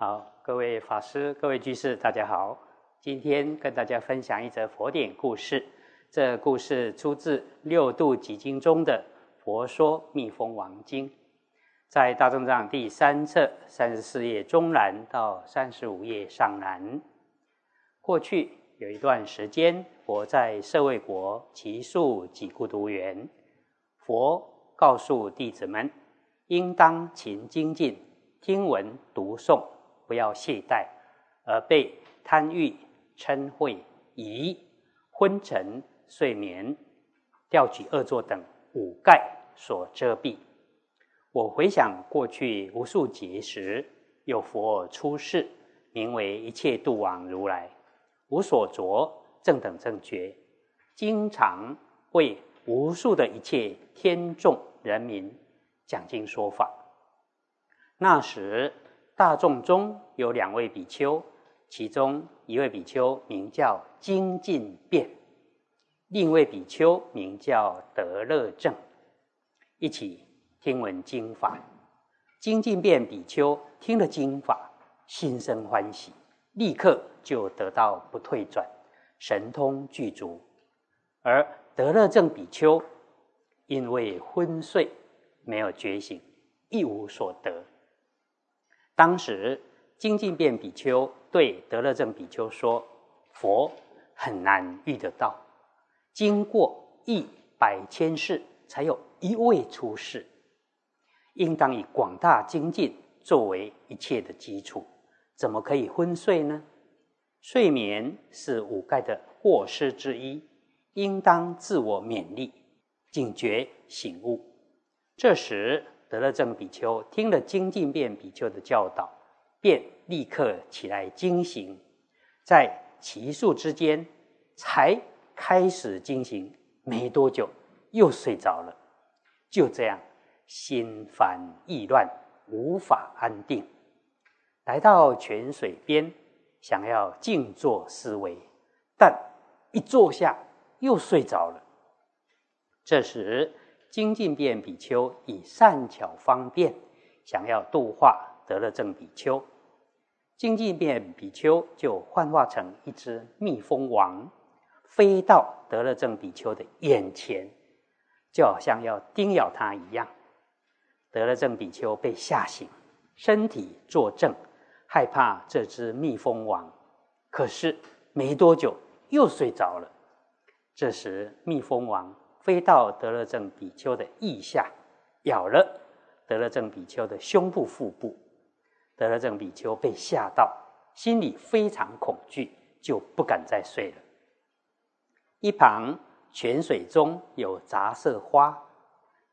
好，各位法师、各位居士，大家好。今天跟大家分享一则佛典故事。这故事出自《六度集经》中的《佛说密封王经》，在大正藏第三册三十四页中南到三十五页上南。过去有一段时间，佛在舍卫国祇树几孤独园，佛告诉弟子们，应当勤精进，听闻读诵。不要懈怠，而被贪欲、嗔恚、疑、昏沉、睡眠、调举恶作等五盖所遮蔽。我回想过去无数劫时，有佛出世，名为一切度往如来，无所着，正等正觉，经常为无数的一切天众人民讲经说法。那时。大众中有两位比丘，其中一位比丘名叫精进变，另一位比丘名叫德乐正，一起听闻经法。精进变比丘听了经法，心生欢喜，立刻就得到不退转，神通具足；而德乐正比丘因为昏睡，没有觉醒，一无所得。当时，精进变比丘对德勒正比丘说：“佛很难遇得到，经过一百千世才有一位出世，应当以广大精进作为一切的基础，怎么可以昏睡呢？睡眠是五盖的过失之一，应当自我勉励，警觉醒悟。这时。”得了正比丘听了精进变比丘的教导，便立刻起来惊行，在奇数之间才开始惊行，没多久又睡着了。就这样，心烦意乱，无法安定。来到泉水边，想要静坐思维，但一坐下又睡着了。这时。精进变比丘以善巧方便，想要度化得了正比丘，精进变比丘就幻化成一只蜜蜂王，飞到得了正比丘的眼前，就好像要叮咬他一样。得了正比丘被吓醒，身体作证，害怕这只蜜蜂王，可是没多久又睡着了。这时蜜蜂王。飞到得了正比丘的腋下，咬了得了正比丘的胸部、腹部。得了正比丘被吓到，心里非常恐惧，就不敢再睡了。一旁泉水中有杂色花，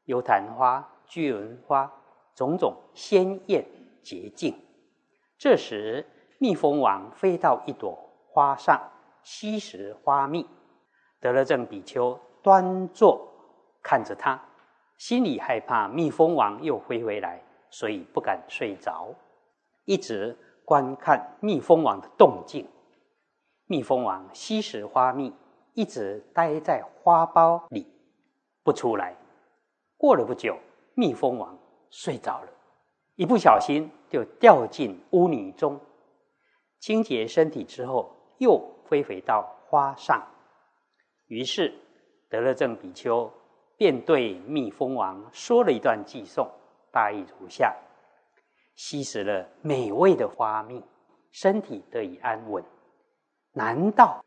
油昙花、巨轮花，种种鲜艳洁净。这时，蜜蜂王飞到一朵花上，吸食花蜜。得了正比丘。端坐看着他，心里害怕蜜蜂王又飞回来，所以不敢睡着，一直观看蜜蜂王的动静。蜜蜂王吸食花蜜，一直待在花苞里不出来。过了不久，蜜蜂王睡着了，一不小心就掉进污泥中。清洁身体之后，又飞回到花上，于是。得了正比丘便对蜜蜂王说了一段偈颂，大意如下：吸食了美味的花蜜，身体得以安稳。难道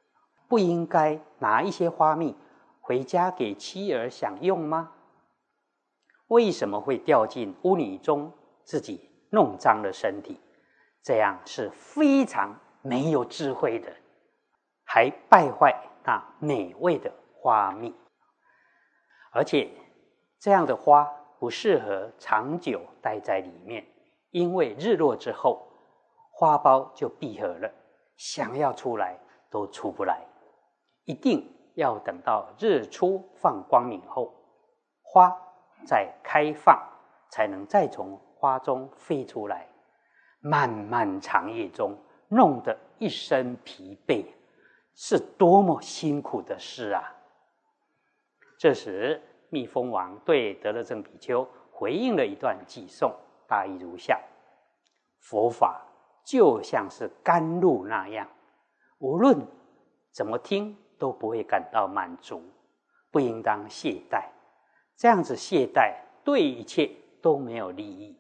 不应该拿一些花蜜回家给妻儿享用吗？为什么会掉进污泥中，自己弄脏了身体？这样是非常没有智慧的，还败坏那美味的。花蜜，而且这样的花不适合长久待在里面，因为日落之后，花苞就闭合了，想要出来都出不来。一定要等到日出放光明后，花再开放，才能再从花中飞出来。漫漫长夜中，弄得一身疲惫，是多么辛苦的事啊！这时，蜜蜂王对得了正比丘回应了一段偈颂，大意如下：佛法就像是甘露那样，无论怎么听都不会感到满足，不应当懈怠。这样子懈怠，对一切都没有利益。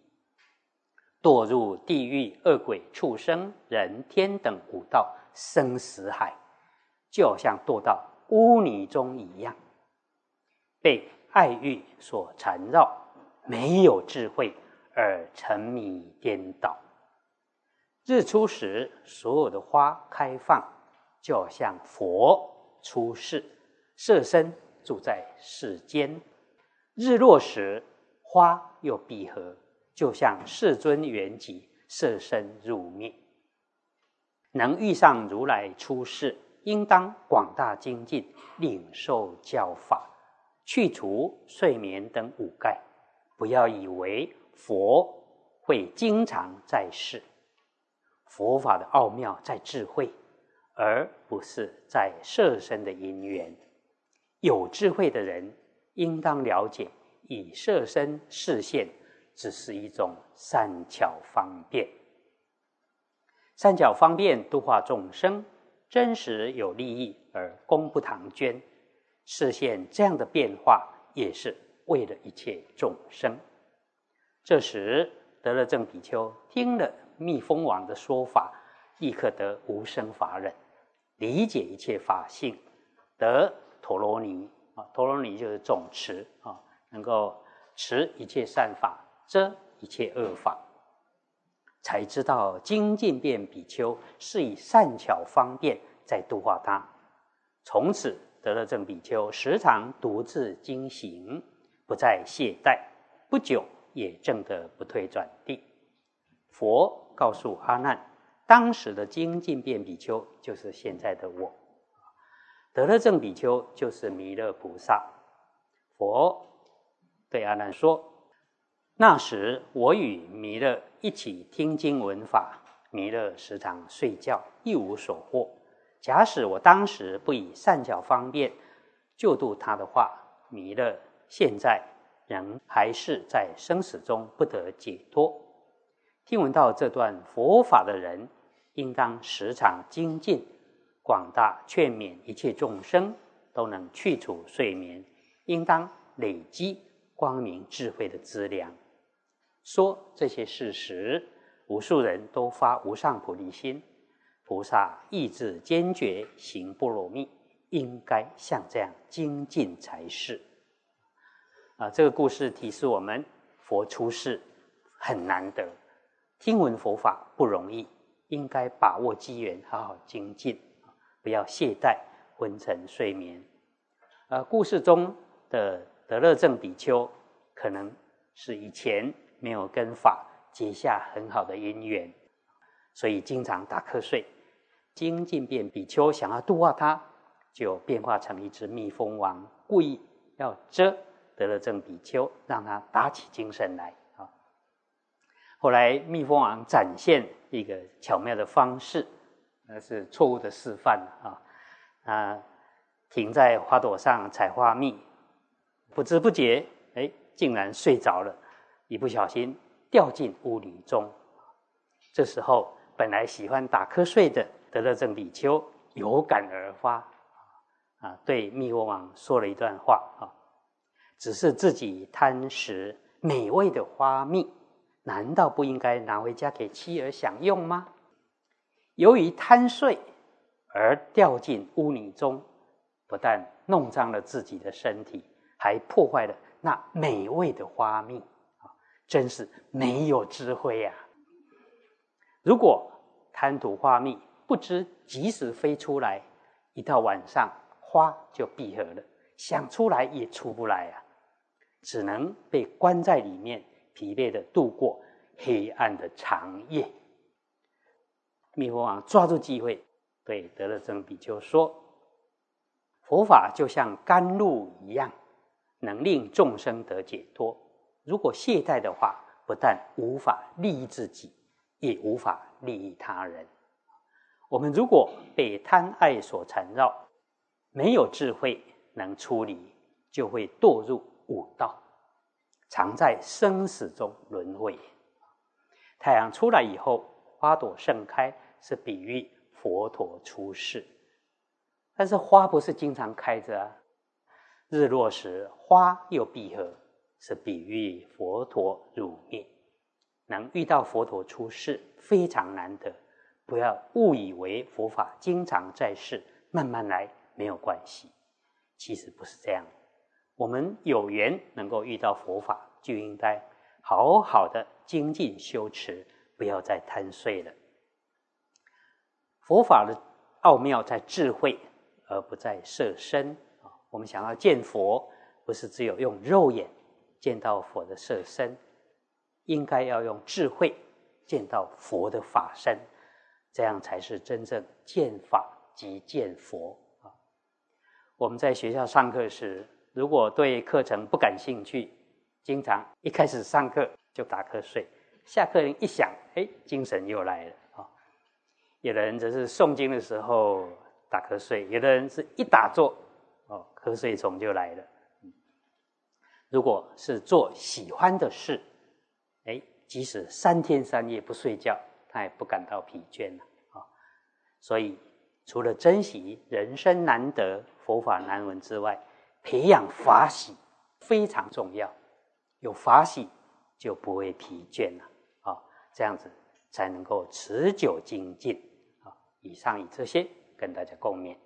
堕入地狱、恶鬼、畜生、人天等五道生死海，就像堕到污泥中一样，被爱欲所缠绕，没有智慧而沉迷颠倒。日出时，所有的花开放，就像佛出世，色身住在世间。日落时，花又闭合，就像世尊圆寂，色身入灭。能遇上如来出世，应当广大精进，领受教法，去除睡眠等五盖。不要以为佛会经常在世，佛法的奥妙在智慧，而不是在色身的因缘。有智慧的人。应当了解，以色身视现，只是一种善巧方便。善巧方便度化众生，真实有利益而功不唐捐。视现这样的变化，也是为了一切众生。这时，得了正比丘听了密封王的说法，立刻得无生法忍，理解一切法性，得陀罗尼啊。陀罗尼就是总持啊，能够持一切善法，遮一切恶法，才知道精进变比丘是以善巧方便在度化他。从此得了正比丘，时常独自精行，不再懈怠，不久也证得不退转地。佛告诉阿难，当时的精进变比丘就是现在的我。得了正比丘就是弥勒菩萨。佛对阿难说：“那时我与弥勒一起听经闻法，弥勒时常睡觉，一无所获。假使我当时不以善巧方便救度他的话，弥勒现在仍还是在生死中不得解脱。听闻到这段佛法的人，应当时常精进。”广大劝勉一切众生都能去除睡眠，应当累积光明智慧的资粮。说这些事实，无数人都发无上菩提心，菩萨意志坚决行波罗蜜，应该像这样精进才是。啊，这个故事提示我们，佛出世很难得，听闻佛法不容易，应该把握机缘，好好精进。不要懈怠，昏沉睡眠。呃，故事中的德勒正比丘，可能是以前没有跟法结下很好的因缘，所以经常打瞌睡。精进变比丘想要度化他，就变化成一只蜜蜂王，故意要蛰得了正比丘，让他打起精神来啊。后来蜜蜂王展现一个巧妙的方式。那是错误的示范啊！啊，停在花朵上采花蜜，不知不觉，哎，竟然睡着了，一不小心掉进屋里中。这时候，本来喜欢打瞌睡的德勒正比丘有感而发，啊，对密国王说了一段话啊：只是自己贪食美味的花蜜，难道不应该拿回家给妻儿享用吗？由于贪睡而掉进污泥中，不但弄脏了自己的身体，还破坏了那美味的花蜜啊！真是没有智慧呀！如果贪图花蜜，不知及时飞出来，一到晚上花就闭合了，想出来也出不来啊！只能被关在里面，疲惫的度过黑暗的长夜。密佛王抓住机会，对得了正比丘说：“佛法就像甘露一样，能令众生得解脱。如果懈怠的话，不但无法利益自己，也无法利益他人。我们如果被贪爱所缠绕，没有智慧能处理，就会堕入五道，常在生死中轮回。太阳出来以后。”花朵盛开是比喻佛陀出世，但是花不是经常开着啊。日落时花又闭合，是比喻佛陀入灭。能遇到佛陀出世非常难得，不要误以为佛法经常在世，慢慢来没有关系。其实不是这样，我们有缘能够遇到佛法，就应该好好的精进修持，不要再贪睡了。佛法的奥妙在智慧，而不在色身。我们想要见佛，不是只有用肉眼见到佛的色身，应该要用智慧见到佛的法身，这样才是真正见法即见佛啊！我们在学校上课时，如果对课程不感兴趣，经常一开始上课就打瞌睡，下课铃一响，哎，精神又来了啊！有的人则是诵经的时候打瞌睡，有的人是一打坐。哦，瞌睡虫就来了。如果是做喜欢的事，哎，即使三天三夜不睡觉，他也不感到疲倦了啊。所以，除了珍惜人生难得、佛法难闻之外，培养法喜非常重要。有法喜，就不会疲倦了啊。这样子才能够持久精进啊。以上以这些跟大家共勉。